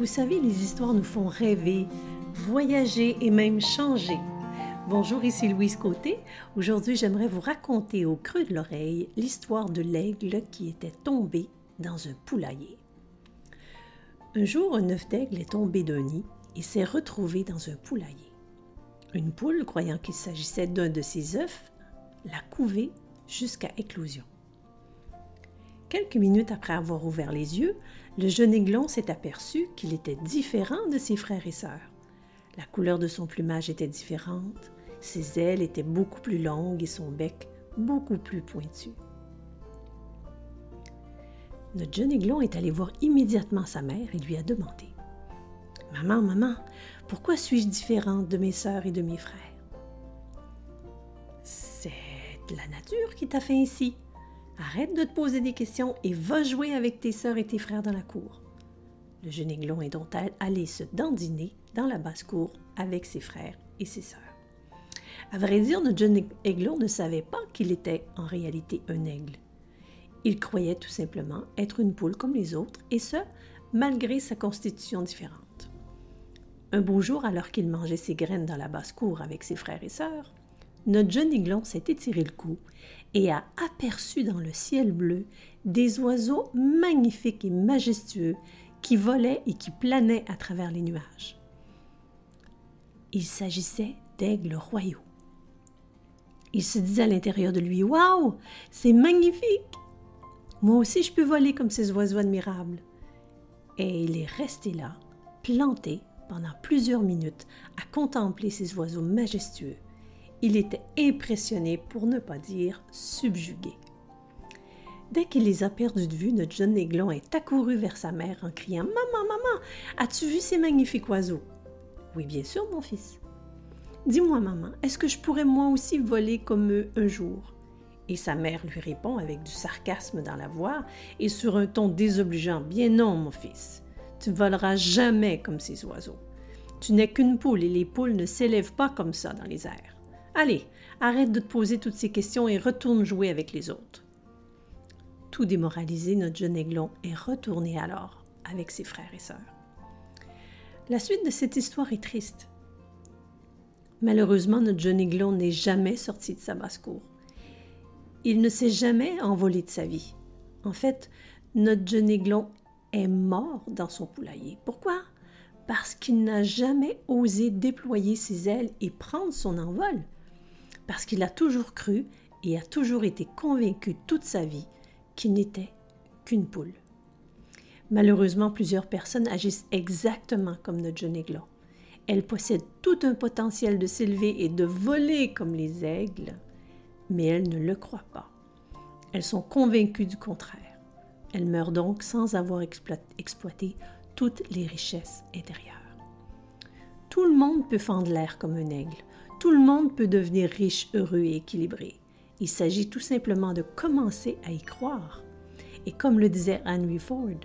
Vous savez, les histoires nous font rêver, voyager et même changer. Bonjour, ici Louise Côté. Aujourd'hui, j'aimerais vous raconter au creux de l'oreille l'histoire de l'aigle qui était tombé dans un poulailler. Un jour, un œuf d'aigle est tombé d'un nid et s'est retrouvé dans un poulailler. Une poule, croyant qu'il s'agissait d'un de ses œufs, l'a couvé jusqu'à éclosion. Quelques minutes après avoir ouvert les yeux, le jeune aiglon s'est aperçu qu'il était différent de ses frères et sœurs. La couleur de son plumage était différente, ses ailes étaient beaucoup plus longues et son bec beaucoup plus pointu. Notre jeune aiglon est allé voir immédiatement sa mère et lui a demandé Maman, maman, pourquoi suis-je différente de mes sœurs et de mes frères C'est la nature qui t'a fait ainsi, Arrête de te poser des questions et va jouer avec tes sœurs et tes frères dans la cour. Le jeune aiglon est donc allé se dandiner dans la basse-cour avec ses frères et ses sœurs. À vrai dire, notre jeune aiglon ne savait pas qu'il était en réalité un aigle. Il croyait tout simplement être une poule comme les autres, et ce, malgré sa constitution différente. Un beau jour, alors qu'il mangeait ses graines dans la basse-cour avec ses frères et sœurs, notre jeune aiglon s'est étiré le cou et a aperçu dans le ciel bleu des oiseaux magnifiques et majestueux qui volaient et qui planaient à travers les nuages. Il s'agissait d'aigles royaux. Il se disait à l'intérieur de lui Waouh, c'est magnifique Moi aussi, je peux voler comme ces oiseaux admirables. Et il est resté là, planté pendant plusieurs minutes, à contempler ces oiseaux majestueux il était impressionné, pour ne pas dire subjugué. Dès qu'il les a perdus de vue, notre jeune aiglon est accouru vers sa mère en criant Maman, maman, as-tu vu ces magnifiques oiseaux? Oui, bien sûr, mon fils. Dis-moi, maman, est-ce que je pourrais moi aussi voler comme eux un jour? Et sa mère lui répond avec du sarcasme dans la voix et sur un ton désobligeant Bien non, mon fils, tu voleras jamais comme ces oiseaux. Tu n'es qu'une poule et les poules ne s'élèvent pas comme ça dans les airs. Allez, arrête de te poser toutes ces questions et retourne jouer avec les autres. Tout démoralisé, notre jeune aiglon est retourné alors avec ses frères et sœurs. La suite de cette histoire est triste. Malheureusement, notre jeune aiglon n'est jamais sorti de sa basse-cour. Il ne s'est jamais envolé de sa vie. En fait, notre jeune aiglon est mort dans son poulailler. Pourquoi? Parce qu'il n'a jamais osé déployer ses ailes et prendre son envol parce qu'il a toujours cru et a toujours été convaincu toute sa vie qu'il n'était qu'une poule. Malheureusement, plusieurs personnes agissent exactement comme notre jeune aiglon. Elles possèdent tout un potentiel de s'élever et de voler comme les aigles, mais elles ne le croient pas. Elles sont convaincues du contraire. Elles meurent donc sans avoir exploité toutes les richesses intérieures. Tout le monde peut fendre l'air comme un aigle, tout le monde peut devenir riche, heureux et équilibré. Il s'agit tout simplement de commencer à y croire. Et comme le disait Henry Ford,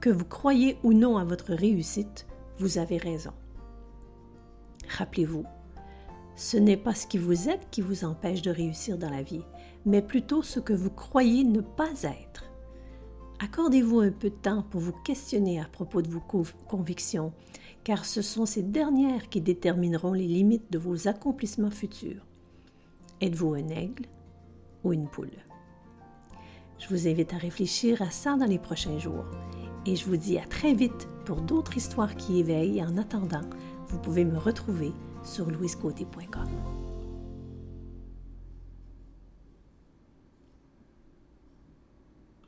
que vous croyez ou non à votre réussite, vous avez raison. Rappelez-vous, ce n'est pas ce qui vous êtes qui vous empêche de réussir dans la vie, mais plutôt ce que vous croyez ne pas être. Accordez-vous un peu de temps pour vous questionner à propos de vos convictions, car ce sont ces dernières qui détermineront les limites de vos accomplissements futurs. Êtes-vous un aigle ou une poule? Je vous invite à réfléchir à ça dans les prochains jours et je vous dis à très vite pour d'autres histoires qui éveillent. En attendant, vous pouvez me retrouver sur louisecôté.com.